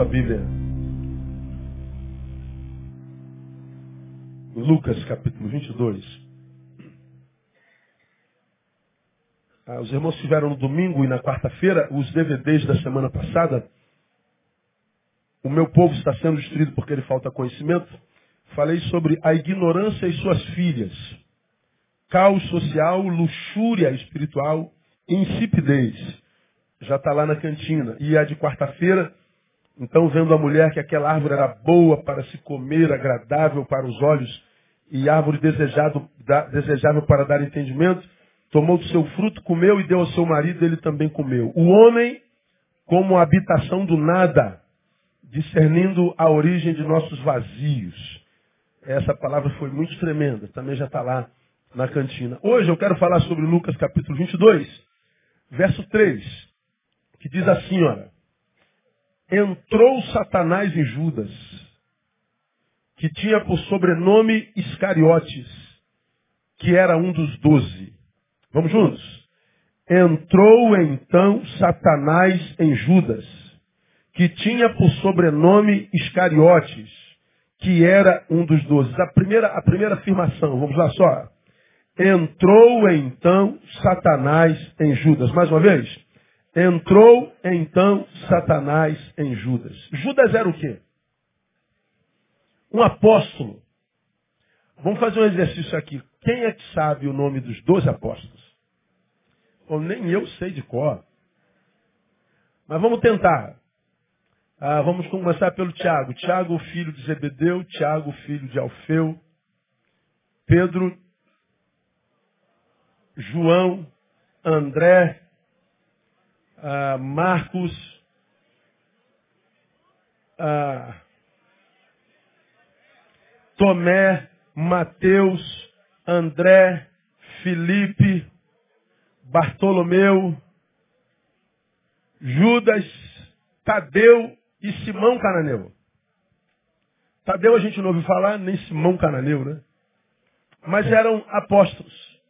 Sua Bíblia. Lucas capítulo 22. Ah, os irmãos tiveram no domingo e na quarta-feira os DVDs da semana passada. O meu povo está sendo destruído porque ele falta conhecimento. Falei sobre a ignorância e suas filhas. Caos social, luxúria espiritual, insipidez. Já está lá na cantina. E a de quarta-feira, então vendo a mulher que aquela árvore era boa para se comer, agradável para os olhos e árvore desejado, desejável para dar entendimento, tomou do seu fruto, comeu e deu ao seu marido, ele também comeu. O homem, como habitação do nada, discernindo a origem de nossos vazios. Essa palavra foi muito tremenda, também já está lá na cantina. Hoje eu quero falar sobre Lucas capítulo 22, verso 3, que diz assim, olha, entrou Satanás em Judas, que tinha por sobrenome Iscariotes, que era um dos doze. Vamos juntos? Entrou então Satanás em Judas, que tinha por sobrenome Iscariotes, que era um dos doze. A primeira, a primeira afirmação, vamos lá só. Entrou então Satanás em Judas. Mais uma vez. Entrou então Satanás em Judas. Judas era o quê? Um apóstolo. Vamos fazer um exercício aqui. Quem é que sabe o nome dos doze apóstolos? Ou nem eu sei de cor. Mas vamos tentar. Ah, vamos começar pelo Tiago. Tiago, filho de Zebedeu. Tiago, filho de Alfeu. Pedro. João. André. Ah, Marcos. Ah, Tomé, Mateus, André, Felipe, Bartolomeu, Judas, Tadeu e Simão Cananeu. Tadeu a gente não ouviu falar, nem Simão Cananeu, né? Mas eram apóstolos.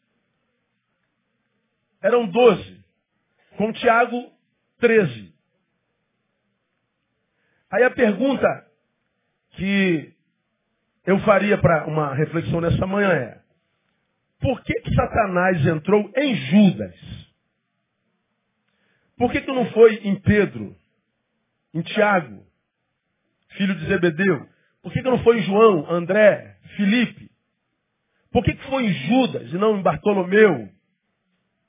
Eram doze. Com Tiago, treze. Aí a pergunta que eu faria para uma reflexão nessa manhã é: por que, que Satanás entrou em Judas? Por que, que não foi em Pedro, em Tiago, filho de Zebedeu? Por que, que não foi em João, André, Felipe? Por que, que foi em Judas e não em Bartolomeu,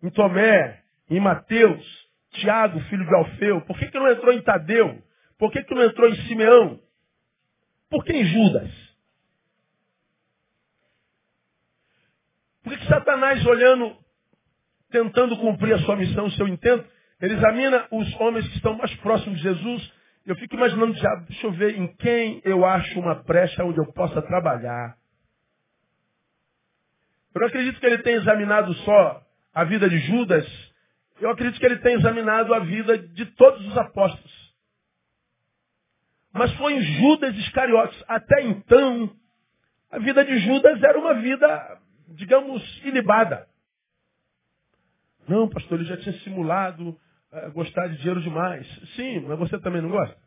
em Tomé, em Mateus, Tiago, filho de Alfeu? Por que, que não entrou em Tadeu? Por que, que não entrou em Simeão? Por que em Judas? Por que Satanás, olhando, tentando cumprir a sua missão, o seu intento, ele examina os homens que estão mais próximos de Jesus. Eu fico imaginando, já, deixa eu ver em quem eu acho uma brecha onde eu possa trabalhar. Eu não acredito que ele tenha examinado só a vida de Judas. Eu acredito que ele tenha examinado a vida de todos os apóstolos. Mas foi em Judas Iscariotes. Até então, a vida de Judas era uma vida digamos, ilibada. Não, pastor, ele já tinha simulado uh, gostar de dinheiro demais. Sim, mas você também não gosta?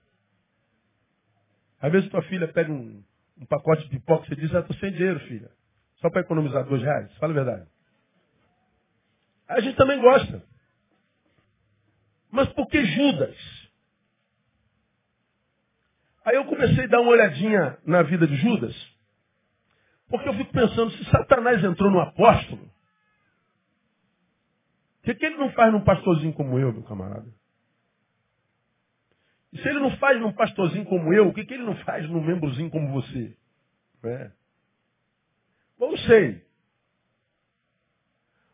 Às vezes tua filha pega um, um pacote de pipoca e você diz, ah, estou sem dinheiro, filha. Só para economizar dois reais. Fala a verdade. A gente também gosta. Mas por que Judas? Aí eu comecei a dar uma olhadinha na vida de Judas. Porque eu fico pensando, se Satanás entrou no apóstolo, o que, que ele não faz num pastorzinho como eu, meu camarada? E se ele não faz num pastorzinho como eu, o que, que ele não faz num membrozinho como você? É. Bom, não sei.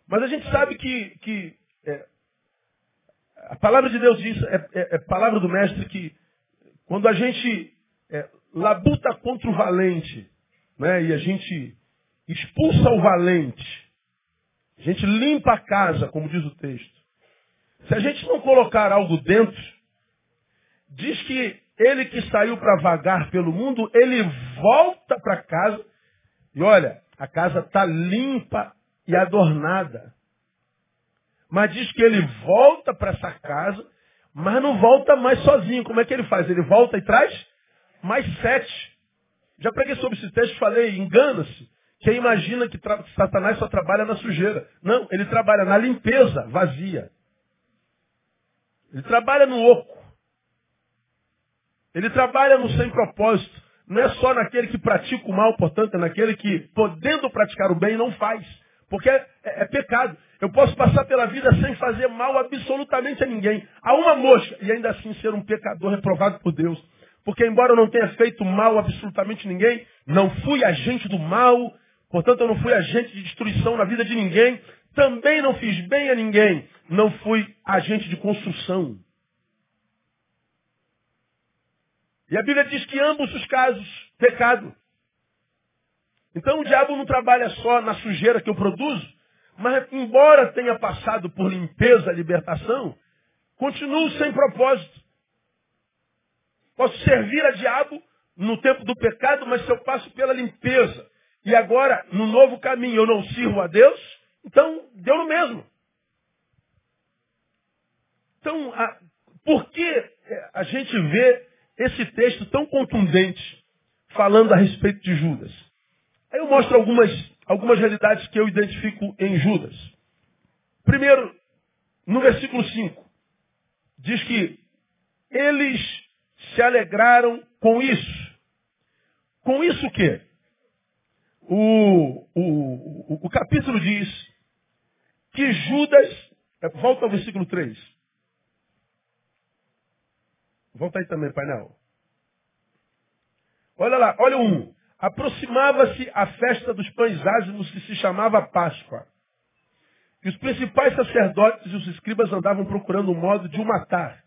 Mas a gente sabe que, que é, a palavra de Deus diz, é, é, é, palavra do mestre que quando a gente é, labuta contra o valente, né, e a gente expulsa o valente, a gente limpa a casa, como diz o texto. Se a gente não colocar algo dentro, diz que ele que saiu para vagar pelo mundo, ele volta para casa e olha, a casa está limpa e adornada. Mas diz que ele volta para essa casa mas não volta mais sozinho. Como é que ele faz? Ele volta e traz mais sete. Já preguei sobre esse texto, falei, engana-se. Quem imagina que Satanás só trabalha na sujeira. Não, ele trabalha na limpeza vazia. Ele trabalha no oco. Ele trabalha no sem propósito. Não é só naquele que pratica o mal, portanto, é naquele que, podendo praticar o bem, não faz. Porque é, é, é pecado. Eu posso passar pela vida sem fazer mal absolutamente a ninguém. A uma mosca. E ainda assim ser um pecador reprovado por Deus. Porque embora eu não tenha feito mal absolutamente ninguém, não fui agente do mal, portanto eu não fui agente de destruição na vida de ninguém, também não fiz bem a ninguém, não fui agente de construção. E a Bíblia diz que ambos os casos, pecado. Então o diabo não trabalha só na sujeira que eu produzo, mas embora tenha passado por limpeza, libertação, continuo sem propósito. Posso servir a diabo no tempo do pecado, mas se eu passo pela limpeza e agora no novo caminho eu não sirvo a Deus, então deu no mesmo. Então, a, por que é, a gente vê esse texto tão contundente falando a respeito de Judas? Aí eu mostro algumas, algumas realidades que eu identifico em Judas. Primeiro, no versículo 5, diz que eles se alegraram com isso. Com isso o quê? O, o, o, capítulo diz que Judas. É, volta ao versículo 3. Volta aí também, painel. Olha lá, olha o 1. Aproximava-se a festa dos pães ázimos que se chamava Páscoa. E os principais sacerdotes e os escribas andavam procurando um modo de o matar.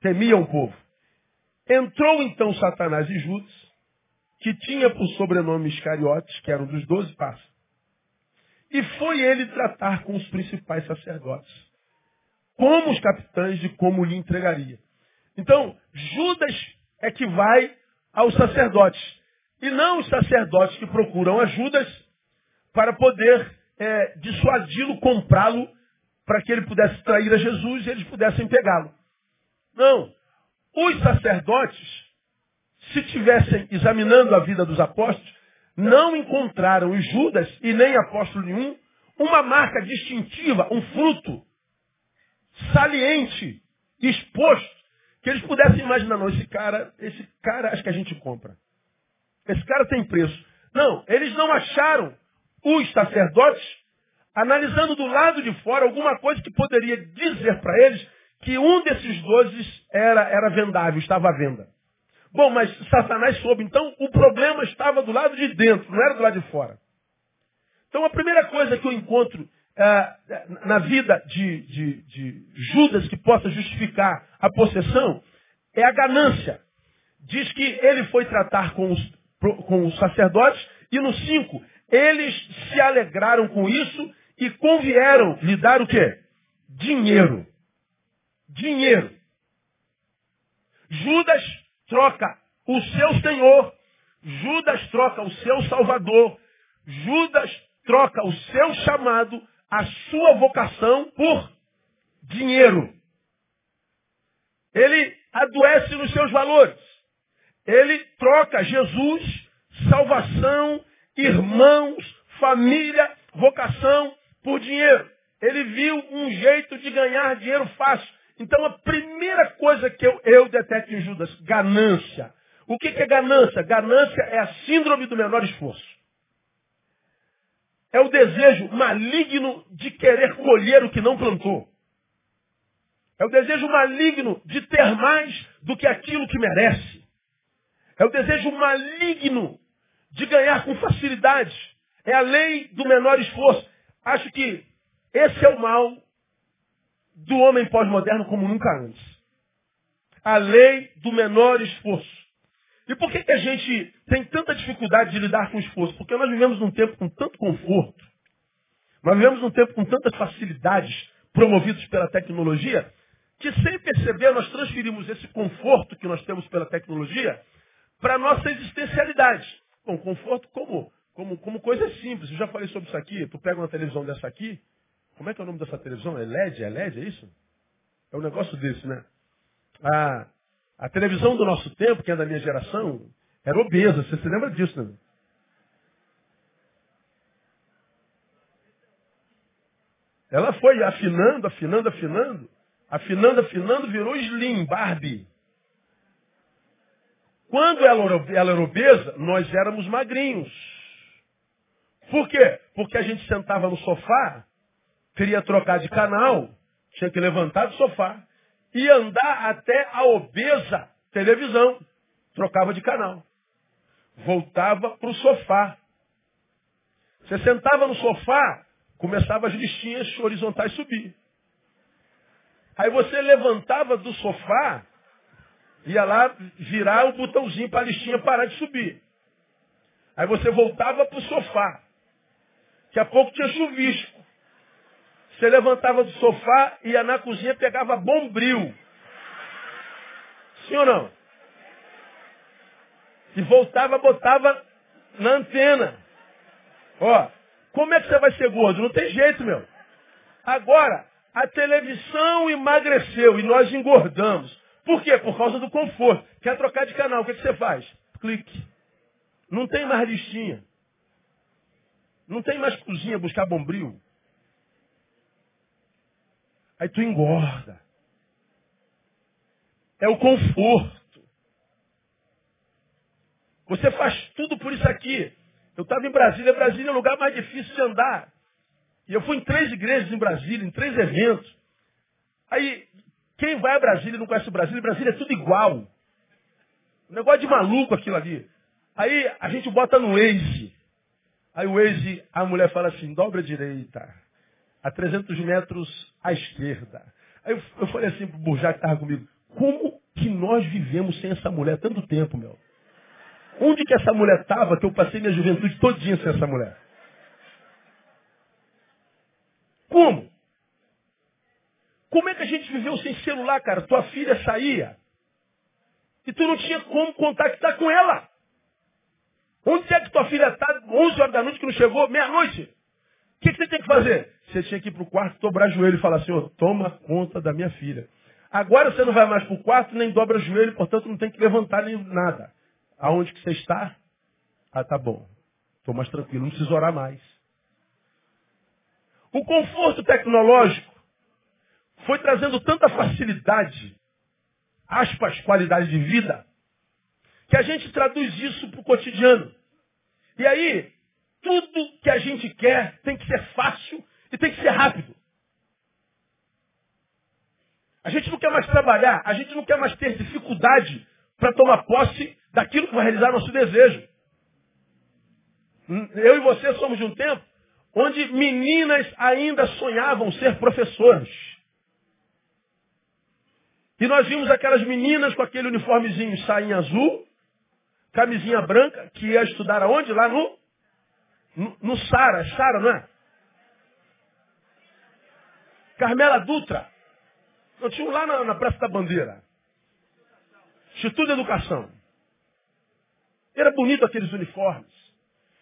Temiam o povo. Entrou então Satanás e Judas, que tinha por sobrenome Iscariotes, que era um dos doze passos. E foi ele tratar com os principais sacerdotes, como os capitães de como lhe entregaria. Então, Judas é que vai aos sacerdotes. E não os sacerdotes que procuram a Judas para poder é, dissuadi-lo, comprá-lo, para que ele pudesse trair a Jesus e eles pudessem pegá-lo. Não. Os sacerdotes, se tivessem examinando a vida dos apóstolos, não encontraram em Judas e nem apóstolo nenhum uma marca distintiva, um fruto saliente, exposto, que eles pudessem imaginar, não, esse cara, esse cara acho que a gente compra. Esse cara tem preço. Não, eles não acharam os sacerdotes analisando do lado de fora alguma coisa que poderia dizer para eles que um desses doze era, era vendável, estava à venda. Bom, mas Satanás soube, então o problema estava do lado de dentro, não era do lado de fora. Então a primeira coisa que eu encontro ah, na vida de, de, de Judas que possa justificar a possessão é a ganância. Diz que ele foi tratar com os, com os sacerdotes e no 5, eles se alegraram com isso e convieram lhe dar o quê? Dinheiro dinheiro. Judas troca o seu Senhor, Judas troca o seu Salvador, Judas troca o seu chamado, a sua vocação por dinheiro. Ele adoece nos seus valores. Ele troca Jesus, salvação, irmãos, família, vocação por dinheiro. Ele viu um jeito de ganhar dinheiro fácil. Então a primeira coisa que eu, eu detecto em Judas, ganância. O que, que é ganância? Ganância é a síndrome do menor esforço. É o desejo maligno de querer colher o que não plantou. É o desejo maligno de ter mais do que aquilo que merece. É o desejo maligno de ganhar com facilidade. É a lei do menor esforço. Acho que esse é o mal do homem pós-moderno como nunca antes. A lei do menor esforço. E por que, que a gente tem tanta dificuldade de lidar com o esforço? Porque nós vivemos num tempo com tanto conforto, nós vivemos num tempo com tantas facilidades promovidas pela tecnologia, que sem perceber nós transferimos esse conforto que nós temos pela tecnologia para a nossa existencialidade. Bom, conforto como, como, como coisa simples. Eu já falei sobre isso aqui. Tu pega uma televisão dessa aqui, como é que é o nome dessa televisão? É LED? É LED? É isso? É um negócio desse, né? A, a televisão do nosso tempo, que é da minha geração, era obesa. Você se lembra disso, né? Ela foi afinando, afinando, afinando. Afinando, afinando, virou Slim, Barbie. Quando ela, ela era obesa, nós éramos magrinhos. Por quê? Porque a gente sentava no sofá, queria trocar de canal, tinha que levantar do sofá e andar até a obesa televisão. Trocava de canal. Voltava para o sofá. Você sentava no sofá, começava as listinhas horizontais subir. Aí você levantava do sofá, ia lá virar o botãozinho para a listinha parar de subir. Aí você voltava para o sofá. Daqui a pouco tinha chuvisco. Você levantava do sofá, ia na cozinha, pegava bombril. Sim ou não? E voltava, botava na antena. Ó, como é que você vai ser gordo? Não tem jeito, meu. Agora, a televisão emagreceu e nós engordamos. Por quê? Por causa do conforto. Quer trocar de canal, o que, que você faz? Clique. Não tem mais listinha. Não tem mais cozinha buscar bombril. Aí tu engorda. É o conforto. Você faz tudo por isso aqui. Eu estava em Brasília. Brasília é o lugar mais difícil de andar. E eu fui em três igrejas em Brasília, em três eventos. Aí, quem vai a Brasília e não conhece Brasília, Brasília é tudo igual. Um negócio de maluco aquilo ali. Aí a gente bota no Waze. Aí o Waze, a mulher fala assim, dobra a direita. A 300 metros à esquerda. Aí eu, falei assim pro Burjá que estava comigo, como que nós vivemos sem essa mulher tanto tempo, meu? Onde que essa mulher estava que eu passei minha juventude todinha sem essa mulher? Como? Como é que a gente viveu sem celular, cara? Tua filha saía e tu não tinha como contactar com ela. Onde é que tua filha está 11 horas da noite que não chegou? Meia-noite. O que, que, você tem que fazer? Você tinha que ir para o quarto, dobrar joelho e falar, Senhor, toma conta da minha filha. Agora você não vai mais para o quarto, nem dobra joelho, portanto não tem que levantar nem nada. Aonde que você está? Ah, tá bom. Estou mais tranquilo, não preciso orar mais. O conforto tecnológico foi trazendo tanta facilidade, aspas, qualidade de vida, que a gente traduz isso para o cotidiano. E aí, tudo que a gente quer tem que ser fácil e tem que ser rápido. A gente não quer mais trabalhar, a gente não quer mais ter dificuldade para tomar posse daquilo que vai realizar nosso desejo. Eu e você somos de um tempo onde meninas ainda sonhavam ser professoras. E nós vimos aquelas meninas com aquele uniformezinho, sainha azul, camisinha branca, que ia estudar aonde? Lá no, no, no Sara, Sara, não é? Carmela Dutra. Eu tinha lá na, na Praça da Bandeira. Instituto de Educação. Era bonito aqueles uniformes.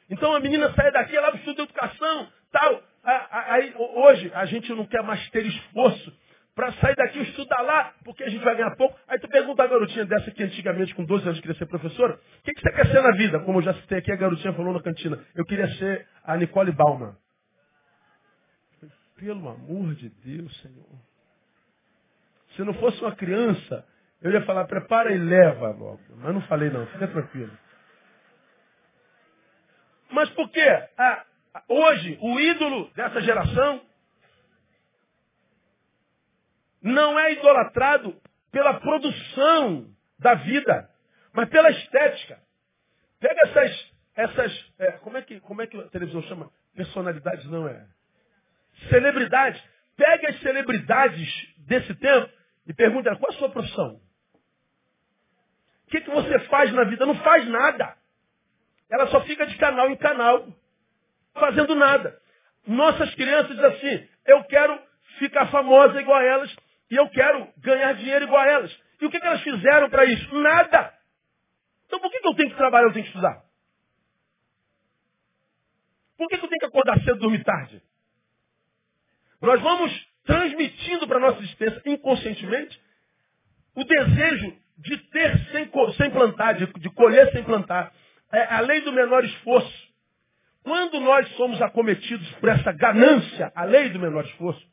Então a menina sai daqui, ela vai de educação, tal. Aí, hoje a gente não quer mais ter esforço para sair daqui e estudar lá, porque a gente vai ganhar pouco. Aí tu pergunta a garotinha dessa que antigamente, com 12 anos, queria ser professora, o que, que você quer ser na vida? Como eu já citei aqui, a garotinha falou na cantina, eu queria ser a Nicole Bauman. Pelo amor de Deus, Senhor. Se não fosse uma criança, eu ia falar, prepara e leva logo. Mas não falei não, fica tranquilo. Mas por quê? Ah, hoje, o ídolo dessa geração não é idolatrado pela produção da vida, mas pela estética. Pega essas, essas é, como, é que, como é que a televisão chama? Personalidades não é. Celebridades. Pega as celebridades desse tempo e pergunta qual é a sua profissão? O que, que você faz na vida? Não faz nada. Ela só fica de canal em canal, fazendo nada. Nossas crianças dizem assim, eu quero ficar famosa igual a elas e eu quero ganhar dinheiro igual a elas. E o que, que elas fizeram para isso? Nada. Então por que, que eu tenho que trabalhar, eu tenho que estudar? Por que, que eu tenho que acordar cedo e dormir tarde? Nós vamos transmitindo para a nossa existência inconscientemente o desejo de ter sem, sem plantar, de, de colher sem plantar. É a lei do menor esforço. Quando nós somos acometidos por essa ganância, a lei do menor esforço,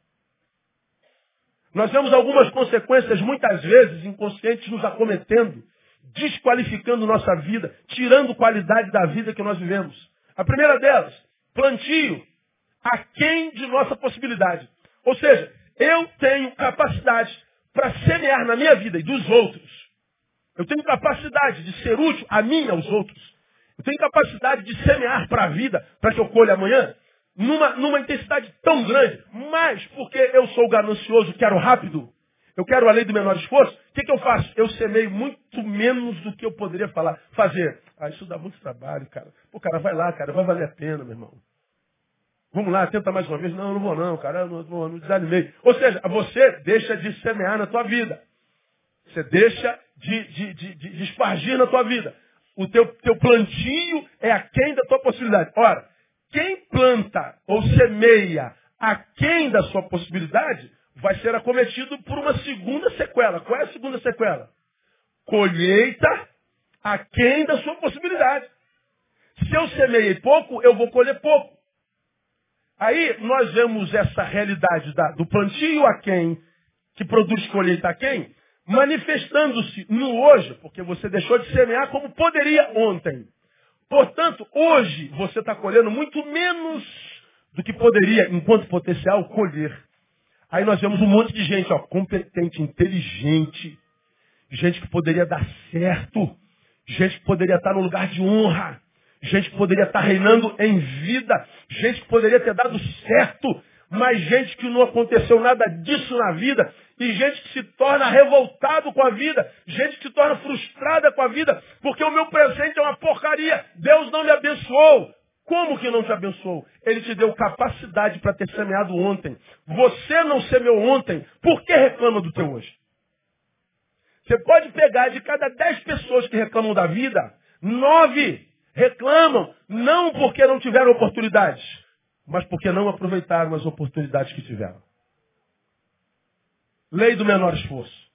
nós vemos algumas consequências, muitas vezes, inconscientes, nos acometendo, desqualificando nossa vida, tirando qualidade da vida que nós vivemos. A primeira delas, plantio, aquém de nossa possibilidade. Ou seja, eu tenho capacidade para semear na minha vida e dos outros. Eu tenho capacidade de ser útil a mim e aos outros. Eu tenho capacidade de semear para a vida, para que eu colhe amanhã, numa, numa intensidade tão grande. Mas porque eu sou ganancioso, quero rápido, eu quero a lei do menor esforço, o que, que eu faço? Eu semeio muito menos do que eu poderia falar, fazer. Ah, isso dá muito trabalho, cara. Pô, cara, vai lá, cara, vai valer a pena, meu irmão. Vamos lá, tenta mais uma vez. Não, não vou não, cara, eu não, não, não desanimei. Ou seja, você deixa de semear na tua vida. Você deixa de, de, de, de espargir na tua vida. O teu, teu plantio é aquém da tua possibilidade. Ora, quem planta ou semeia aquém da sua possibilidade vai ser acometido por uma segunda sequela. Qual é a segunda sequela? Colheita aquém da sua possibilidade. Se eu semeei pouco, eu vou colher pouco. Aí nós vemos essa realidade da, do plantio a quem, que produz colheita a quem, manifestando-se no hoje, porque você deixou de semear como poderia ontem. Portanto, hoje você está colhendo muito menos do que poderia, enquanto potencial, colher. Aí nós vemos um monte de gente, ó, competente, inteligente, gente que poderia dar certo, gente que poderia estar no lugar de honra, gente que poderia estar reinando em vida, gente que poderia ter dado certo, mas gente que não aconteceu nada disso na vida, e gente que se torna revoltado com a vida, gente que se torna frustrada com a vida, porque o meu presente é uma porcaria, Deus não me abençoou. Como que não te abençoou? Ele te deu capacidade para ter semeado ontem. Você não semeou ontem, por que reclama do teu hoje? Você pode pegar de cada dez pessoas que reclamam da vida, nove reclamam, não porque não tiveram oportunidades, mas porque não aproveitaram as oportunidades que tiveram. Lei do menor esforço.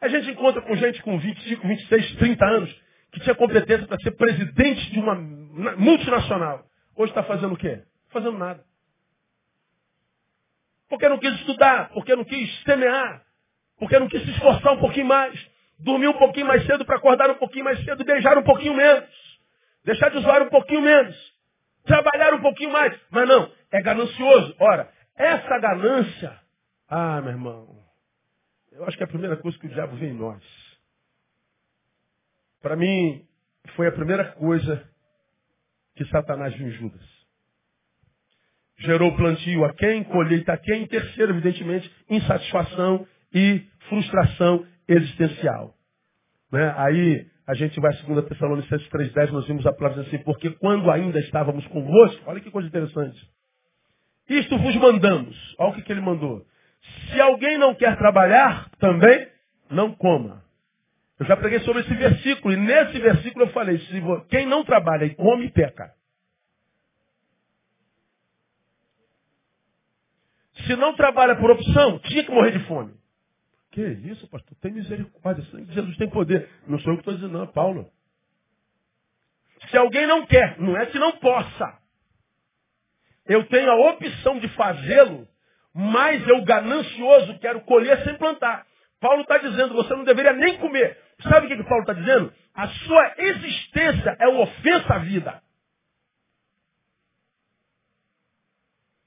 A gente encontra com gente com 25, 26, 30 anos que tinha competência para ser presidente de uma multinacional. Hoje está fazendo o quê? Fazendo nada. Porque não quis estudar, porque não quis semear, porque não quis se esforçar um pouquinho mais, dormir um pouquinho mais cedo para acordar um pouquinho mais cedo, beijar um pouquinho menos, deixar de usar um pouquinho menos, trabalhar um pouquinho mais. Mas não, é ganancioso. Ora, essa ganância, ah, meu irmão, eu acho que é a primeira coisa que o diabo vê em nós. Para mim, foi a primeira coisa que Satanás viu em Judas. Gerou plantio a quem, colheita a quem, terceiro, evidentemente, insatisfação e frustração existencial. Né? Aí a gente vai a 2 Tessalonicenses 3,10, nós vimos a palavra assim, porque quando ainda estávamos convosco, olha que coisa interessante. Isto vos mandamos. Olha o que, que ele mandou. Se alguém não quer trabalhar, também não coma. Eu já preguei sobre esse versículo, e nesse versículo eu falei, se quem não trabalha e come, peca. Se não trabalha por opção, tinha que morrer de fome. Que isso, pastor? Tem misericórdia. Jesus tem poder. Não sou eu que estou dizendo, não, é Paulo. Se alguém não quer, não é que não possa. Eu tenho a opção de fazê-lo, mas eu ganancioso quero colher sem plantar. Paulo está dizendo, você não deveria nem comer. Sabe o que, que Paulo está dizendo? A sua existência é uma ofensa à vida.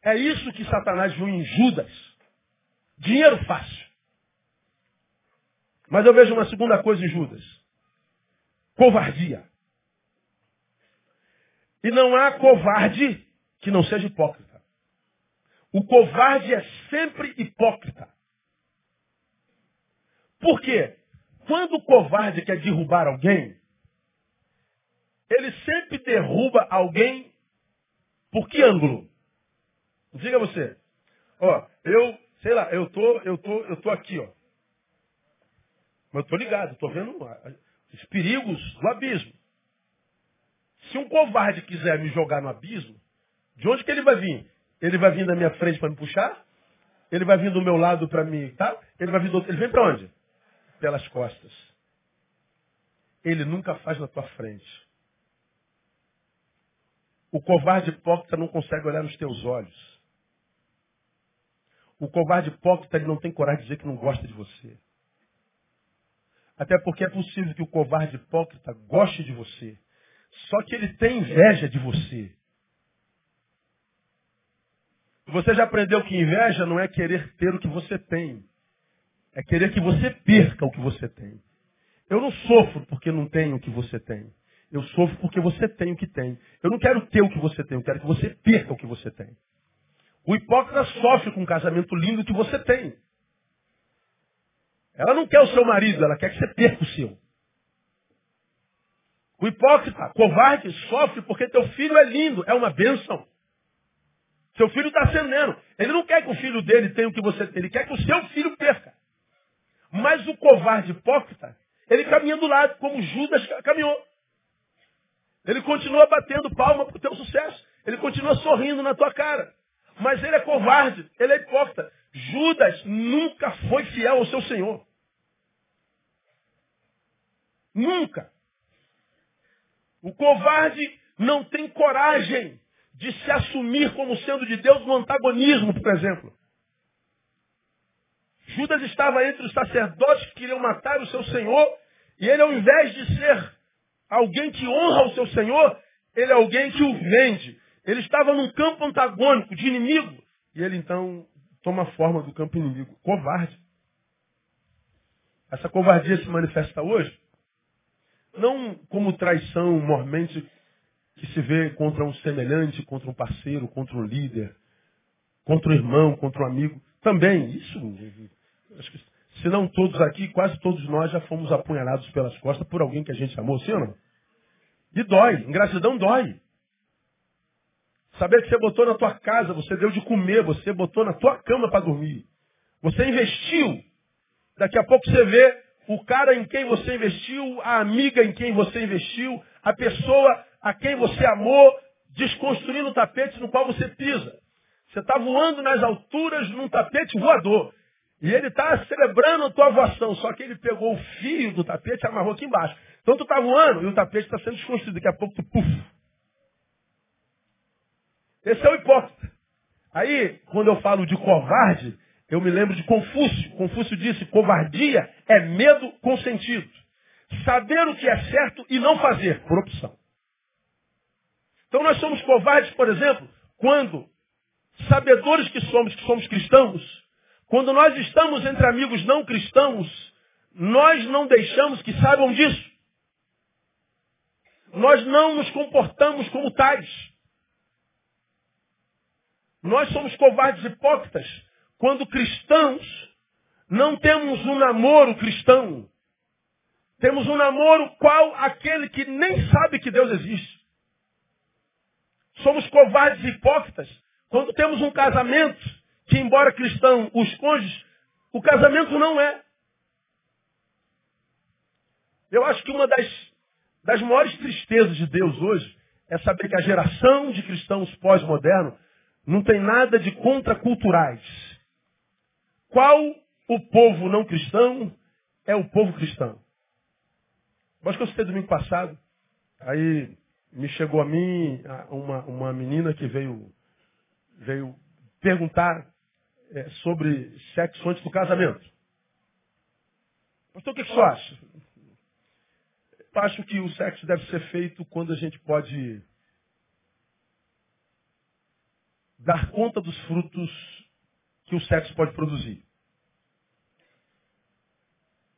É isso que Satanás viu em Judas. Dinheiro fácil. Mas eu vejo uma segunda coisa em Judas. Covardia. E não há covarde que não seja hipócrita. O covarde é sempre hipócrita. Por quê? Quando o covarde quer derrubar alguém, ele sempre derruba alguém por que ângulo? Diga você. Ó, eu, sei lá, eu tô, eu tô, eu tô aqui, ó. Mas eu tô ligado, tô vendo os perigos do abismo. Se um covarde quiser me jogar no abismo, de onde que ele vai vir? Ele vai vir da minha frente para me puxar? Ele vai vir do meu lado para me, tá? Ele vai vir do outro. Ele vem para onde? pelas costas. Ele nunca faz na tua frente. O covarde hipócrita não consegue olhar nos teus olhos. O covarde hipócrita ele não tem coragem de dizer que não gosta de você. Até porque é possível que o covarde hipócrita goste de você. Só que ele tem inveja de você. Você já aprendeu que inveja não é querer ter o que você tem. É querer que você perca o que você tem. Eu não sofro porque não tenho o que você tem. Eu sofro porque você tem o que tem. Eu não quero ter o que você tem, eu quero que você perca o que você tem. O hipócrita sofre com um casamento lindo que você tem. Ela não quer o seu marido, ela quer que você perca o seu. O hipócrita, covarde, sofre porque teu filho é lindo, é uma bênção. Seu filho está acendendo. Ele não quer que o filho dele tenha o que você tem, ele quer que o seu filho perca. Mas o covarde hipócrita, ele caminha do lado, como Judas caminhou. Ele continua batendo palma para o teu sucesso. Ele continua sorrindo na tua cara. Mas ele é covarde, ele é hipócrita. Judas nunca foi fiel ao seu Senhor. Nunca. O covarde não tem coragem de se assumir como sendo de Deus no antagonismo, por exemplo. Judas estava entre os sacerdotes que queriam matar o seu Senhor, e ele, ao invés de ser alguém que honra o seu Senhor, ele é alguém que o vende. Ele estava num campo antagônico, de inimigo, e ele então toma a forma do campo inimigo. Covarde. Essa covardia se manifesta hoje, não como traição mormente que se vê contra um semelhante, contra um parceiro, contra um líder, contra um irmão, contra um amigo. Também, isso, se não todos aqui, quase todos nós já fomos apunhalados pelas costas por alguém que a gente amou, sim ou não? E dói, ingratidão dói. Saber que você botou na tua casa, você deu de comer, você botou na tua cama para dormir. Você investiu. Daqui a pouco você vê o cara em quem você investiu, a amiga em quem você investiu, a pessoa a quem você amou, desconstruindo o tapete no qual você pisa. Você está voando nas alturas num tapete voador. E ele está celebrando a tua voação, só que ele pegou o fio do tapete e amarrou aqui embaixo. Então tu está voando e o tapete está sendo desconstruído. Daqui a pouco tu, puf. Esse é o hipócrita. Aí, quando eu falo de covarde, eu me lembro de Confúcio. Confúcio disse, covardia é medo com sentido. Saber o que é certo e não fazer, por opção. Então nós somos covardes, por exemplo, quando, sabedores que somos, que somos cristãos, quando nós estamos entre amigos não cristãos, nós não deixamos que saibam disso. Nós não nos comportamos como tais. Nós somos covardes hipócritas quando cristãos não temos um namoro cristão. Temos um namoro qual aquele que nem sabe que Deus existe. Somos covardes hipócritas quando temos um casamento que, embora cristão, os cônjuges, o casamento não é. Eu acho que uma das, das maiores tristezas de Deus hoje é saber que a geração de cristãos pós-modernos não tem nada de contraculturais. Qual o povo não cristão é o povo cristão? Acho que eu citei domingo passado. Aí me chegou a mim uma, uma menina que veio, veio perguntar é, sobre sexo antes do casamento. Pastor, o que, que acha? Eu acho que o sexo deve ser feito quando a gente pode dar conta dos frutos que o sexo pode produzir.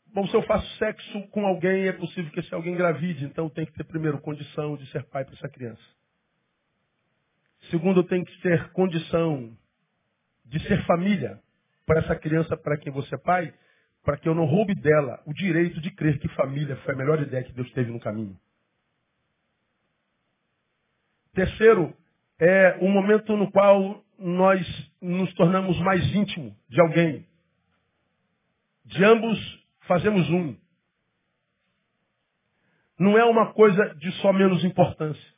Bom, se eu faço sexo com alguém, é possível que esse alguém engravide, então tem que ter primeiro condição de ser pai para essa criança. Segundo, tenho que ter condição de ser família para essa criança para quem você é pai, para que eu não roube dela o direito de crer que família foi a melhor ideia que Deus teve no caminho. Terceiro, é o momento no qual nós nos tornamos mais íntimos de alguém. De ambos fazemos um. Não é uma coisa de só menos importância.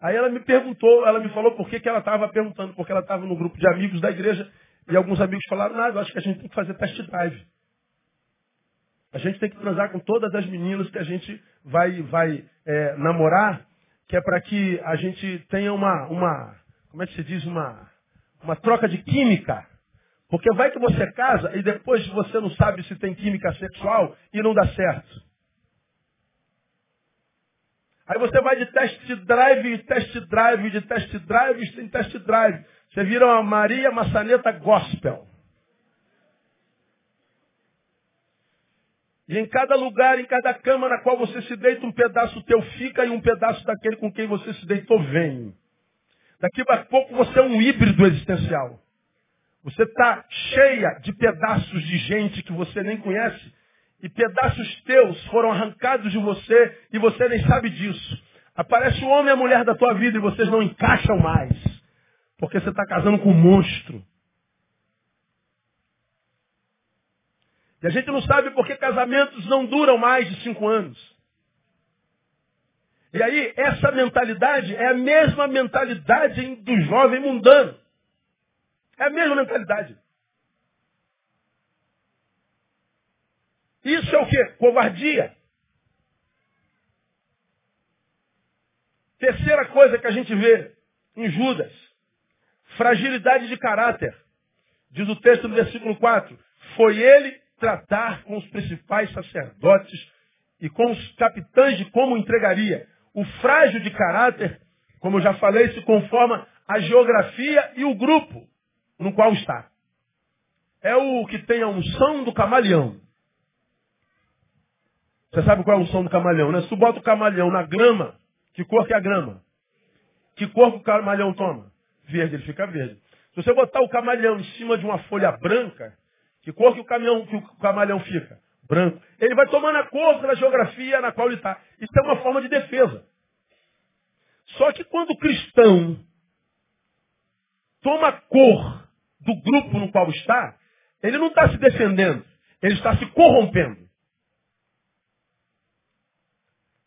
Aí ela me perguntou, ela me falou por que, que ela estava perguntando, porque ela estava no grupo de amigos da igreja e alguns amigos falaram, nada, eu acho que a gente tem que fazer test drive. A gente tem que transar com todas as meninas que a gente vai, vai é, namorar, que é para que a gente tenha uma, uma, como é que se diz, uma, uma troca de química. Porque vai que você casa e depois você não sabe se tem química sexual e não dá certo. Aí você vai de test drive, test drive, de test drive, em test drive. Você vira uma Maria Maçaneta Gospel. E em cada lugar, em cada cama na qual você se deita, um pedaço teu fica e um pedaço daquele com quem você se deitou vem. Daqui a pouco você é um híbrido existencial. Você está cheia de pedaços de gente que você nem conhece. E pedaços teus foram arrancados de você e você nem sabe disso. Aparece o homem e a mulher da tua vida e vocês não encaixam mais. Porque você está casando com um monstro. E a gente não sabe porque casamentos não duram mais de cinco anos. E aí, essa mentalidade é a mesma mentalidade do jovem mundano. É a mesma mentalidade. Isso é o que? Covardia. Terceira coisa que a gente vê em Judas. Fragilidade de caráter. Diz o texto no versículo 4. Foi ele tratar com os principais sacerdotes e com os capitães de como entregaria. O frágil de caráter, como eu já falei, se conforma a geografia e o grupo no qual está. É o que tem a unção do camaleão. Você sabe qual é a unção do camaleão, né? Se tu bota o camaleão na grama, que cor que é a grama? Que cor que o camaleão toma? Verde, ele fica verde. Se você botar o camaleão em cima de uma folha branca, que cor que o, caminhão, que o camaleão fica? Branco. Ele vai tomando a cor da geografia na qual ele está. Isso é uma forma de defesa. Só que quando o cristão toma a cor do grupo no qual está, ele não está se defendendo, ele está se corrompendo.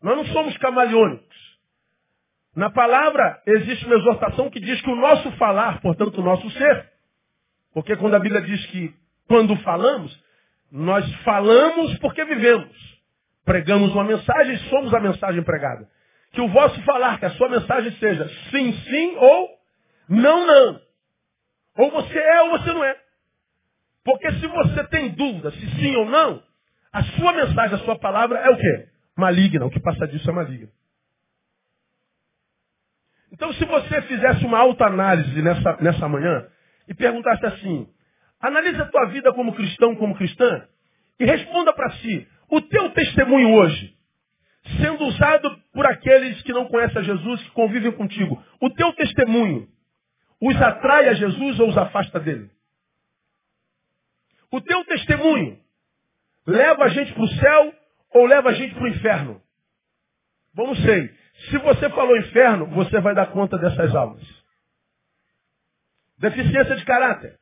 Nós não somos camaleônicos. Na palavra existe uma exortação que diz que o nosso falar, portanto o nosso ser, porque quando a Bíblia diz que quando falamos, nós falamos porque vivemos. Pregamos uma mensagem e somos a mensagem pregada. Que o vosso falar, que a sua mensagem seja sim, sim ou não, não. Ou você é ou você não é. Porque se você tem dúvida se sim ou não, a sua mensagem, a sua palavra é o quê? Maligna. O que passa disso é maligno. Então, se você fizesse uma autoanálise nessa, nessa manhã e perguntasse assim, Analise a tua vida como cristão, como cristã, e responda para si, o teu testemunho hoje, sendo usado por aqueles que não conhecem a Jesus, que convivem contigo, o teu testemunho os atrai a Jesus ou os afasta dele? O teu testemunho leva a gente para o céu ou leva a gente para o inferno? Vamos sei. Se você falou inferno, você vai dar conta dessas almas. Deficiência de caráter.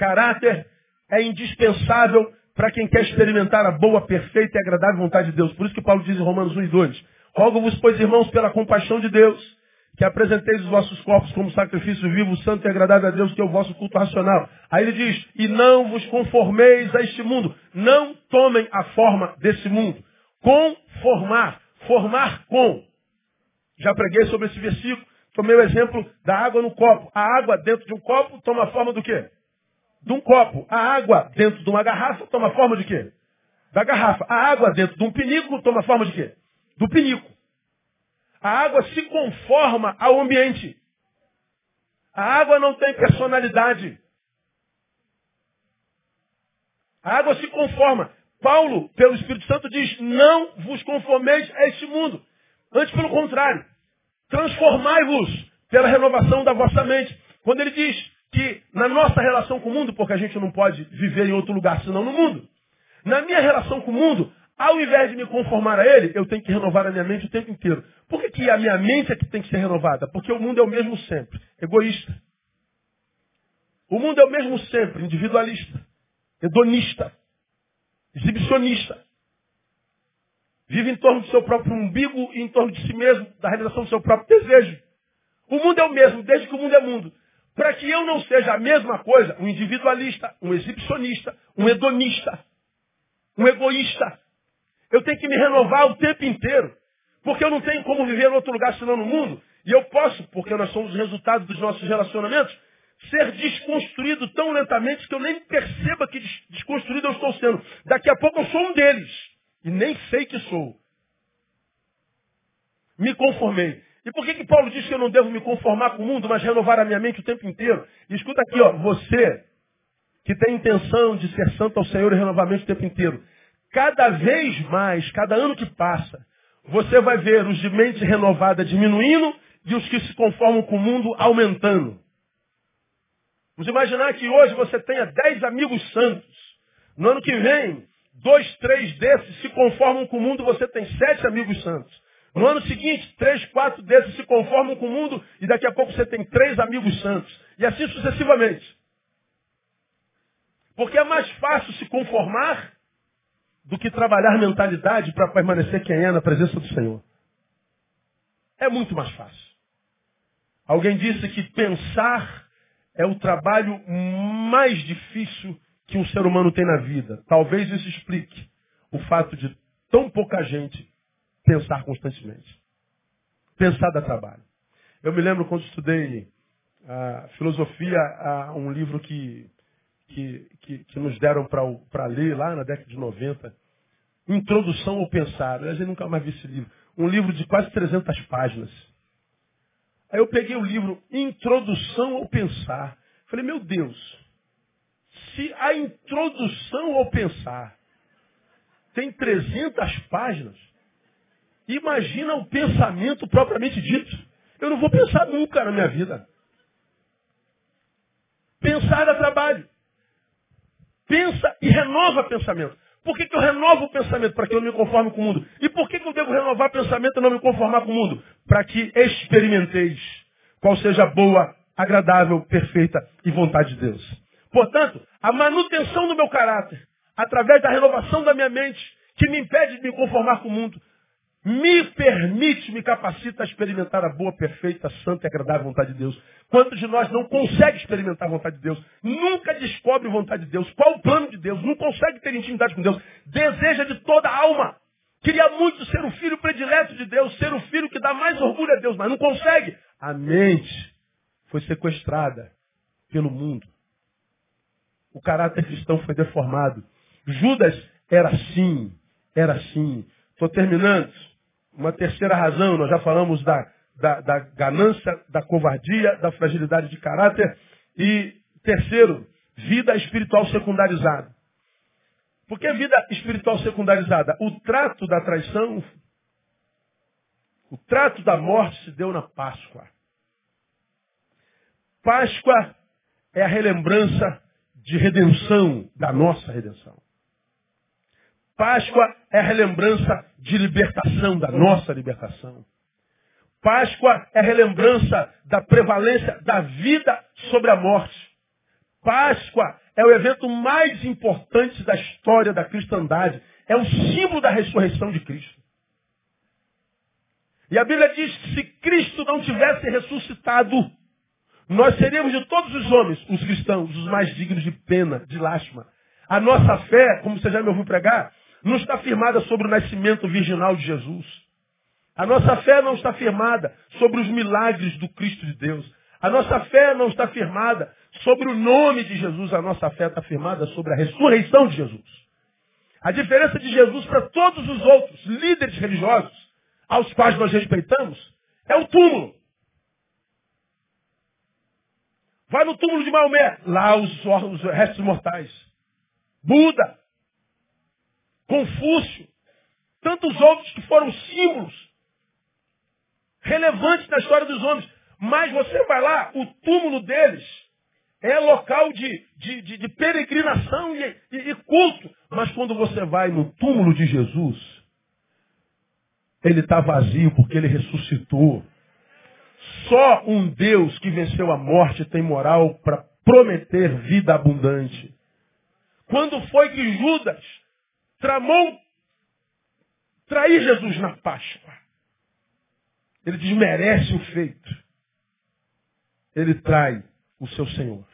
Caráter é indispensável para quem quer experimentar a boa, perfeita e agradável vontade de Deus. Por isso que Paulo diz em Romanos 1 e 2. Rogo-vos, pois, irmãos, pela compaixão de Deus, que apresenteis os vossos corpos como sacrifício vivo, santo e agradável a Deus, que é o vosso culto racional. Aí ele diz, e não vos conformeis a este mundo. Não tomem a forma desse mundo. Conformar. Formar com. Já preguei sobre esse versículo. Tomei o exemplo da água no copo. A água dentro de um copo toma a forma do quê? De um copo. A água dentro de uma garrafa toma forma de quê? Da garrafa. A água dentro de um pinico toma forma de quê? Do pinico. A água se conforma ao ambiente. A água não tem personalidade. A água se conforma. Paulo, pelo Espírito Santo, diz: Não vos conformeis a este mundo. Antes, pelo contrário, transformai-vos pela renovação da vossa mente. Quando ele diz que na nossa relação com o mundo, porque a gente não pode viver em outro lugar senão no mundo, na minha relação com o mundo, ao invés de me conformar a ele, eu tenho que renovar a minha mente o tempo inteiro. Por que, que a minha mente é que tem que ser renovada? Porque o mundo é o mesmo sempre, egoísta. O mundo é o mesmo sempre, individualista, hedonista, exibicionista. Vive em torno do seu próprio umbigo e em torno de si mesmo, da realização do seu próprio desejo. O mundo é o mesmo, desde que o mundo é mundo. Para que eu não seja a mesma coisa, um individualista, um exibicionista, um hedonista, um egoísta. Eu tenho que me renovar o tempo inteiro. Porque eu não tenho como viver em outro lugar senão no mundo. E eu posso, porque nós somos resultado dos nossos relacionamentos, ser desconstruído tão lentamente que eu nem perceba que desconstruído eu estou sendo. Daqui a pouco eu sou um deles. E nem sei que sou. Me conformei. E por que, que Paulo diz que eu não devo me conformar com o mundo, mas renovar a minha mente o tempo inteiro? E escuta aqui, ó, você que tem intenção de ser santo ao Senhor e renovar a mente o tempo inteiro. Cada vez mais, cada ano que passa, você vai ver os de mente renovada diminuindo e os que se conformam com o mundo aumentando. Vamos imaginar que hoje você tenha dez amigos santos. No ano que vem, dois, três desses se conformam com o mundo, você tem sete amigos santos. No ano seguinte, três, quatro desses se conformam com o mundo e daqui a pouco você tem três amigos santos. E assim sucessivamente. Porque é mais fácil se conformar do que trabalhar mentalidade para permanecer quem é na presença do Senhor. É muito mais fácil. Alguém disse que pensar é o trabalho mais difícil que um ser humano tem na vida. Talvez isso explique o fato de tão pouca gente pensar constantemente. Pensar dá trabalho. Eu me lembro quando estudei a filosofia, a um livro que, que, que, que nos deram para ler lá na década de 90. Introdução ao Pensar. Eu nunca mais vi esse livro. Um livro de quase 300 páginas. Aí eu peguei o livro Introdução ao Pensar. Falei, meu Deus, se a introdução ao pensar tem 300 páginas, imagina o pensamento propriamente dito. Eu não vou pensar nunca na minha vida. Pensar é trabalho. Pensa e renova pensamento. Por que, que eu renovo o pensamento? Para que eu não me conforme com o mundo. E por que, que eu devo renovar o pensamento e não me conformar com o mundo? Para que experimenteis qual seja a boa, agradável, perfeita e vontade de Deus. Portanto, a manutenção do meu caráter, através da renovação da minha mente, que me impede de me conformar com o mundo, me permite, me capacita a experimentar a boa, perfeita, santa e agradável vontade de Deus. Quantos de nós não consegue experimentar a vontade de Des? Nunca descobre a vontade de Deus. Qual o plano de Deus? Não consegue ter intimidade com Deus. Deseja de toda a alma. Queria muito ser o filho predileto de Deus, ser o filho que dá mais orgulho a Deus, mas não consegue. A mente foi sequestrada pelo mundo. O caráter cristão foi deformado. Judas era assim, era assim. Estou terminando. Uma terceira razão, nós já falamos da, da, da ganância, da covardia, da fragilidade de caráter. E terceiro, vida espiritual secundarizada. Por que vida espiritual secundarizada? O trato da traição, o trato da morte se deu na Páscoa. Páscoa é a relembrança de redenção, da nossa redenção. Páscoa é a relembrança de libertação, da nossa libertação. Páscoa é a relembrança da prevalência da vida sobre a morte. Páscoa é o evento mais importante da história da cristandade. É o símbolo da ressurreição de Cristo. E a Bíblia diz que se Cristo não tivesse ressuscitado, nós seríamos de todos os homens, os cristãos, os mais dignos de pena, de lástima. A nossa fé, como você já me ouviu pregar, não está firmada sobre o nascimento virginal de Jesus. A nossa fé não está firmada sobre os milagres do Cristo de Deus. A nossa fé não está firmada sobre o nome de Jesus. A nossa fé está firmada sobre a ressurreição de Jesus. A diferença de Jesus para todos os outros líderes religiosos, aos quais nós respeitamos, é o túmulo. Vai no túmulo de Maomé, lá os, os restos mortais. Buda, Confúcio, tantos outros que foram símbolos relevantes na história dos homens. Mas você vai lá, o túmulo deles é local de, de, de, de peregrinação e, e, e culto. Mas quando você vai no túmulo de Jesus, ele está vazio porque ele ressuscitou. Só um Deus que venceu a morte tem moral para prometer vida abundante. Quando foi que Judas tramou trair Jesus na Páscoa? Ele desmerece o feito. Ele trai o seu Senhor.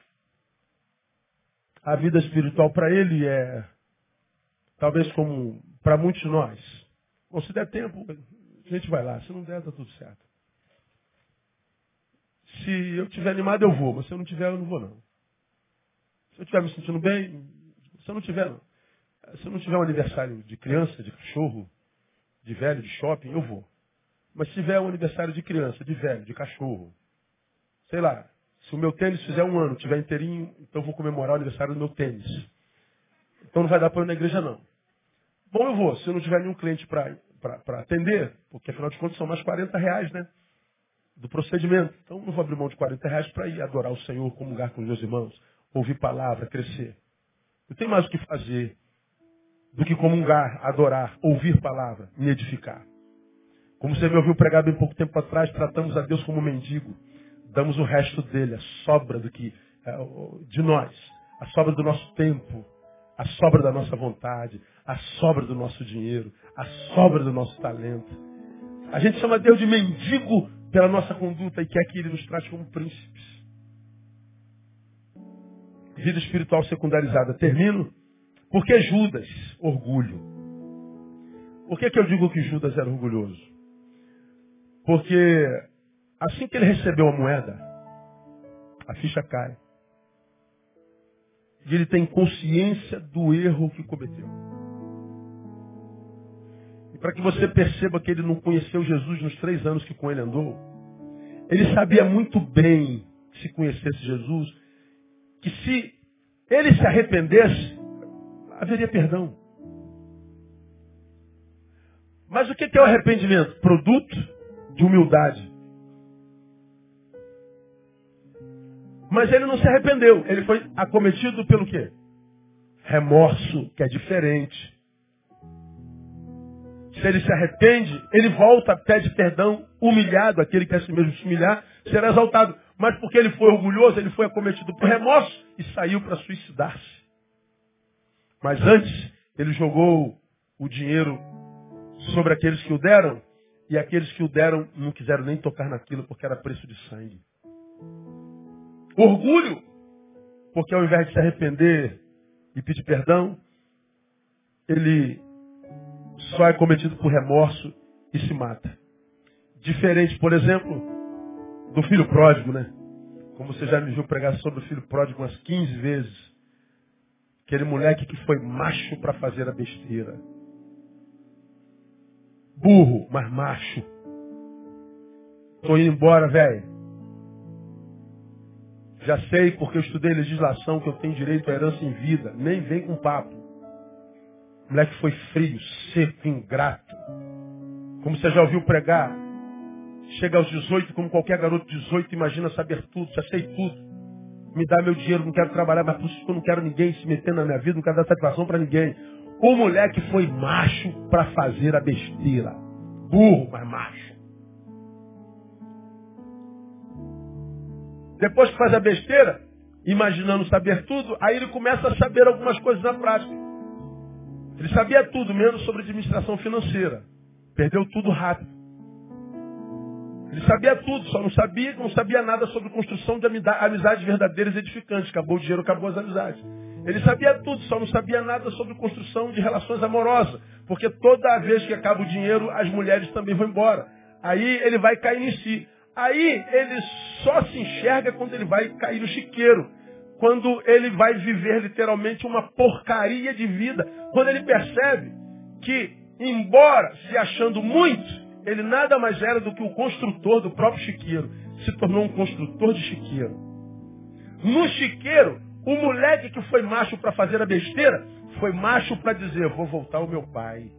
A vida espiritual para ele é talvez como para muitos de nós. Bom, se der tempo, a gente vai lá. Se não der, está tudo certo. Se eu estiver animado, eu vou. Mas se eu não tiver, eu não vou, não. Se eu estiver me sentindo bem, se eu não tiver, não. Se eu não tiver um aniversário de criança, de cachorro, de velho, de shopping, eu vou. Mas se tiver um aniversário de criança, de velho, de cachorro, sei lá, se o meu tênis fizer um ano, tiver inteirinho, então vou comemorar o aniversário do meu tênis. Então não vai dar para ir na igreja, não. Bom, eu vou. Se eu não tiver nenhum cliente para atender, porque afinal de contas são mais 40 reais, né? Do procedimento. Então não vou abrir mão de 40 reais para ir adorar o Senhor, comungar com os meus irmãos, ouvir palavra, crescer. Não tem mais o que fazer do que comungar, adorar, ouvir palavra, me edificar. Como você me ouviu pregar bem pouco tempo atrás, tratamos a Deus como mendigo. Damos o resto dele, a sobra do que é, de nós, a sobra do nosso tempo, a sobra da nossa vontade, a sobra do nosso dinheiro, a sobra do nosso talento. A gente chama Deus de mendigo pela nossa conduta e quer que Ele nos trate como príncipes. Vida espiritual secundarizada. Termino. Porque Judas, orgulho. Por que, que eu digo que Judas era orgulhoso? Porque assim que ele recebeu a moeda, a ficha cai. E ele tem consciência do erro que cometeu. E para que você perceba que ele não conheceu Jesus nos três anos que com ele andou, ele sabia muito bem, se conhecesse Jesus, que se ele se arrependesse, haveria perdão. Mas o que é o arrependimento? Produto de humildade. Mas ele não se arrependeu. Ele foi acometido pelo quê? Remorso, que é diferente. Se ele se arrepende, ele volta, pede perdão, humilhado, aquele que quer si mesmo se humilhar, será exaltado. Mas porque ele foi orgulhoso, ele foi acometido por remorso e saiu para suicidar-se. Mas antes, ele jogou o dinheiro sobre aqueles que o deram, e aqueles que o deram não quiseram nem tocar naquilo porque era preço de sangue. Orgulho, porque ao invés de se arrepender e pedir perdão, ele só é cometido por remorso e se mata. Diferente, por exemplo, do filho pródigo, né? Como você já me viu pregar sobre o filho pródigo umas 15 vezes. Aquele moleque que foi macho para fazer a besteira. Burro, mas macho. Tô indo embora, velho. Já sei porque eu estudei legislação que eu tenho direito à herança em vida. Nem vem com papo. O moleque foi frio, seco, ingrato. Como você já ouviu pregar. Chega aos 18, como qualquer garoto de 18, imagina saber tudo, já sei tudo. Me dá meu dinheiro, não quero trabalhar mais por isso eu não quero ninguém se metendo na minha vida, não quero dar satisfação para ninguém. O moleque foi macho para fazer a besteira. Burro, mas macho. Depois que faz a besteira, imaginando saber tudo, aí ele começa a saber algumas coisas na prática. Ele sabia tudo, menos sobre administração financeira. Perdeu tudo rápido. Ele sabia tudo, só não sabia, não sabia nada sobre construção de amizades verdadeiras e edificantes. Acabou o dinheiro, acabou as amizades. Ele sabia tudo, só não sabia nada sobre construção de relações amorosas. Porque toda vez que acaba o dinheiro, as mulheres também vão embora. Aí ele vai cair em si. Aí ele só se enxerga quando ele vai cair no chiqueiro. Quando ele vai viver literalmente uma porcaria de vida. Quando ele percebe que, embora se achando muito, ele nada mais era do que o construtor do próprio chiqueiro. Se tornou um construtor de chiqueiro. No chiqueiro, o moleque que foi macho para fazer a besteira, foi macho para dizer, vou voltar ao meu pai.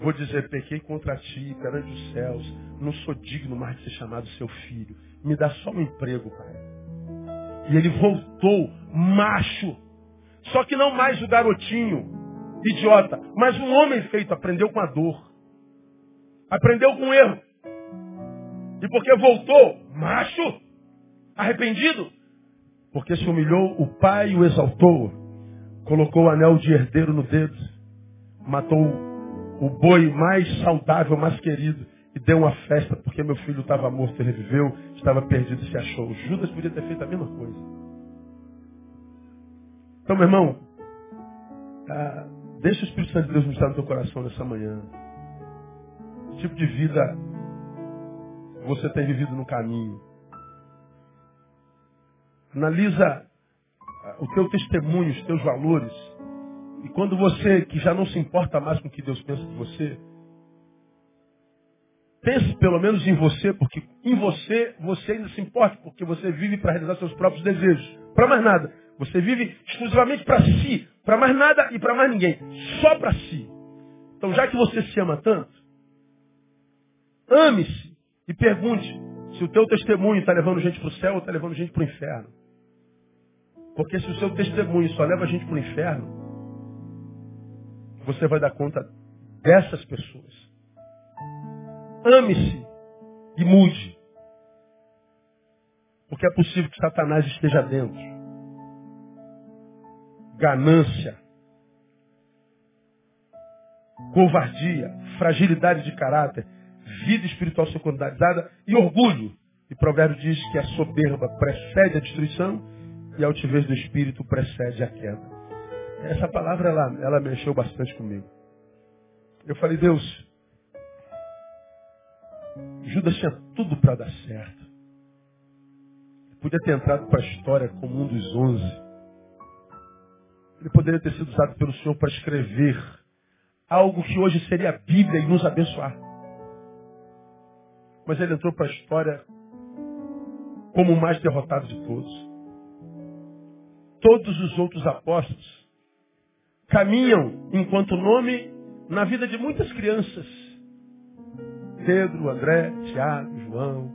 Vou dizer, pequei contra ti, perante os céus. Não sou digno mais de ser chamado seu filho. Me dá só um emprego, pai. E ele voltou, macho. Só que não mais o garotinho, idiota, mas um homem feito, aprendeu com a dor. Aprendeu com o erro. E porque voltou, macho, arrependido, porque se humilhou, o pai o exaltou, colocou o anel de herdeiro no dedo, matou o boi mais saudável, mais querido, e deu uma festa porque meu filho estava morto e reviveu, estava perdido e se achou. Judas podia ter feito a mesma coisa. Então, meu irmão, ah, Deixa o Espírito Santo de Deus ministrar no teu coração nessa manhã. Tipo de vida você tem vivido no caminho. Analisa ah, o teu testemunho, os teus valores. E quando você, que já não se importa mais com o que Deus pensa de você, pense pelo menos em você, porque em você, você ainda se importa, porque você vive para realizar seus próprios desejos. Para mais nada. Você vive exclusivamente para si, para mais nada e para mais ninguém. Só para si. Então, já que você se ama tanto, ame-se e pergunte se o teu testemunho está levando gente para o céu ou está levando gente para o inferno. Porque se o seu testemunho só leva gente para o inferno, você vai dar conta dessas pessoas. Ame-se e mude. Porque é possível que Satanás esteja dentro ganância, covardia, fragilidade de caráter, vida espiritual secundarizada e orgulho. E provérbio diz que a soberba precede a destruição e a altivez do espírito precede a queda. Essa palavra, ela, ela mexeu bastante comigo. Eu falei, Deus, Judas tinha tudo para dar certo. Podia ter entrado para a história como um dos onze. Ele poderia ter sido usado pelo Senhor para escrever algo que hoje seria a Bíblia e nos abençoar. Mas ele entrou para a história como o mais derrotado de todos. Todos os outros apóstolos caminham enquanto nome na vida de muitas crianças. Pedro, André, Tiago, João.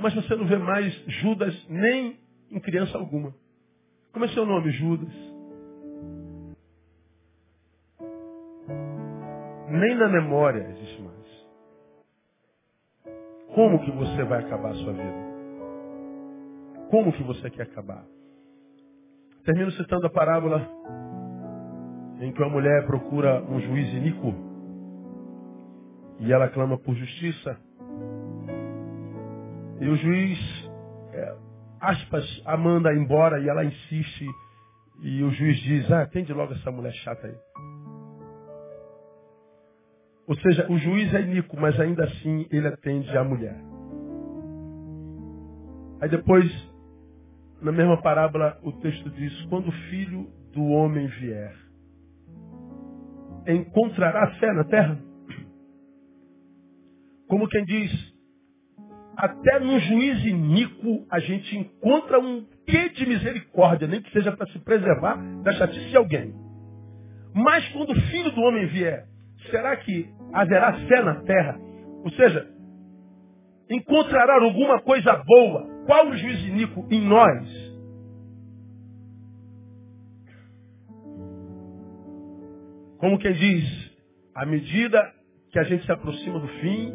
Mas você não vê mais Judas nem em criança alguma. Como é seu nome, Judas? Nem na memória existe mais. Como que você vai acabar a sua vida? Como que você quer acabar? Termino citando a parábola em que uma mulher procura um juiz iníquo e ela clama por justiça. E o juiz é, aspas, a manda embora e ela insiste. E o juiz diz, ah, atende logo essa mulher chata aí. Ou seja, o juiz é iníquo, mas ainda assim ele atende a mulher. Aí depois, na mesma parábola, o texto diz, quando o filho do homem vier, encontrará fé na terra? Como quem diz, até no juiz iníquo a gente encontra um quê de misericórdia, nem que seja para se preservar da chatice de alguém. Mas quando o filho do homem vier, será que haverá fé na terra? Ou seja, encontrará alguma coisa boa? Qual o juiz iníquo em nós? Como quem diz, à medida que a gente se aproxima do fim,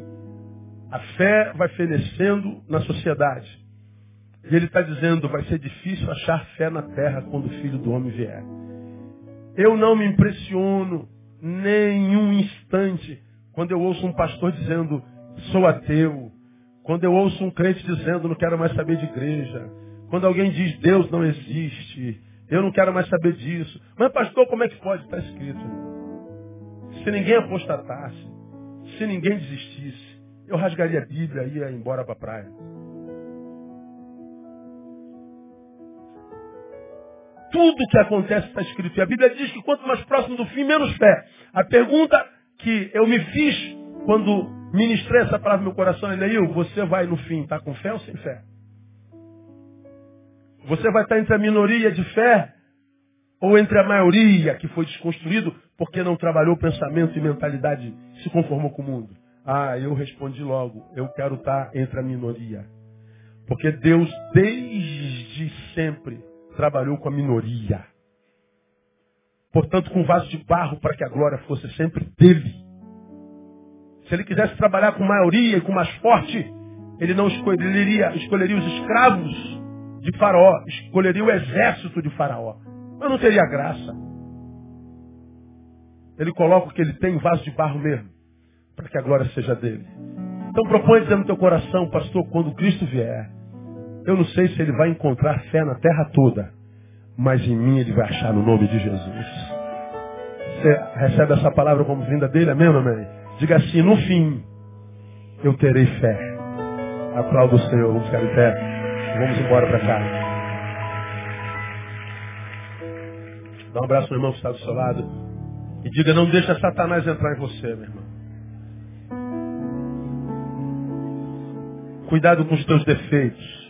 a fé vai fenecendo na sociedade. E ele está dizendo, vai ser difícil achar fé na terra quando o filho do homem vier. Eu não me impressiono nenhum instante quando eu ouço um pastor dizendo, sou ateu. Quando eu ouço um crente dizendo, não quero mais saber de igreja. Quando alguém diz, Deus não existe. Eu não quero mais saber disso. Mas pastor, como é que pode? Está escrito. Se ninguém apostatasse, se ninguém desistisse, eu rasgaria a Bíblia e ia embora para a praia. Tudo que acontece está escrito. E a Bíblia diz que quanto mais próximo do fim, menos fé. A pergunta que eu me fiz quando ministrei essa palavra no meu coração é, Neil, você vai no fim estar tá com fé ou sem fé? Você vai estar entre a minoria de fé ou entre a maioria que foi desconstruído porque não trabalhou pensamento e mentalidade, se conformou com o mundo? Ah, eu respondi logo, eu quero estar entre a minoria. Porque Deus desde sempre trabalhou com a minoria. Portanto, com um vaso de barro para que a glória fosse sempre dele. Se ele quisesse trabalhar com maioria e com mais forte, ele não escolheria, escolheria os escravos de Faraó, escolheria o exército de Faraó. Mas não teria graça. Ele coloca o que ele tem em vaso de barro mesmo para que a glória seja dele. Então propõe dizer no teu coração, pastor, quando Cristo vier, eu não sei se ele vai encontrar fé na terra toda, mas em mim ele vai achar no nome de Jesus. Você recebe essa palavra como vinda dele, amém amém? Diga assim, no fim, eu terei fé. Aplauda o Senhor, vamos ficar em pé. Vamos embora para casa. Dá um abraço no irmão que está do seu lado. E diga, não deixa Satanás entrar em você, meu irmão. Cuidado com os teus defeitos.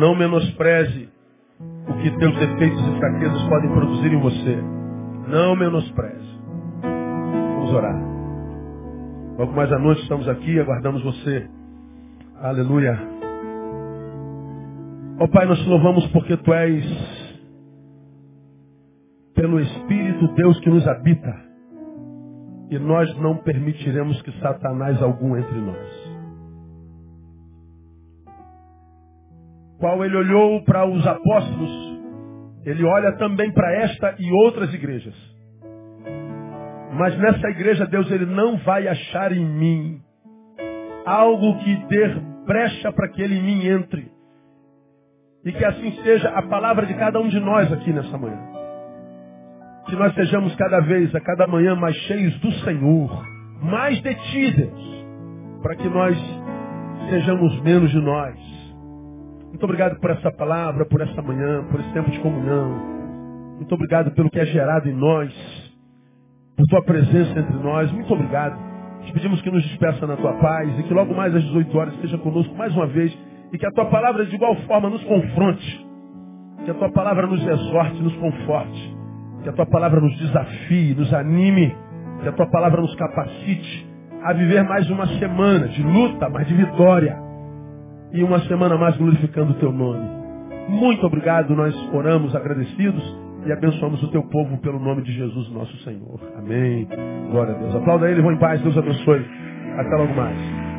Não menospreze o que teus defeitos e fraquezas podem produzir em você. Não menospreze. Vamos orar. Logo mais à noite estamos aqui, aguardamos você. Aleluia. Ó oh, Pai, nós te louvamos porque Tu és, pelo Espírito Deus que nos habita, e nós não permitiremos que Satanás algum entre nós. Qual ele olhou para os apóstolos, ele olha também para esta e outras igrejas. Mas nessa igreja, Deus, ele não vai achar em mim algo que dê brecha para que ele em mim entre. E que assim seja a palavra de cada um de nós aqui nessa manhã que nós sejamos cada vez, a cada manhã, mais cheios do Senhor, mais de ti, Deus, para que nós sejamos menos de nós. Muito obrigado por essa palavra, por essa manhã, por esse tempo de comunhão. Muito obrigado pelo que é gerado em nós, por tua presença entre nós. Muito obrigado. Te pedimos que nos despeça na tua paz e que logo mais às 18 horas esteja conosco mais uma vez e que a tua palavra de igual forma nos confronte. Que a tua palavra nos exorte, nos conforte que a tua palavra nos desafie, nos anime. Que a tua palavra nos capacite a viver mais uma semana de luta, mas de vitória. E uma semana mais glorificando o teu nome. Muito obrigado, nós oramos agradecidos e abençoamos o teu povo pelo nome de Jesus, nosso Senhor. Amém. Glória a Deus. Aplauda ele, vão em paz. Deus abençoe. Até logo mais.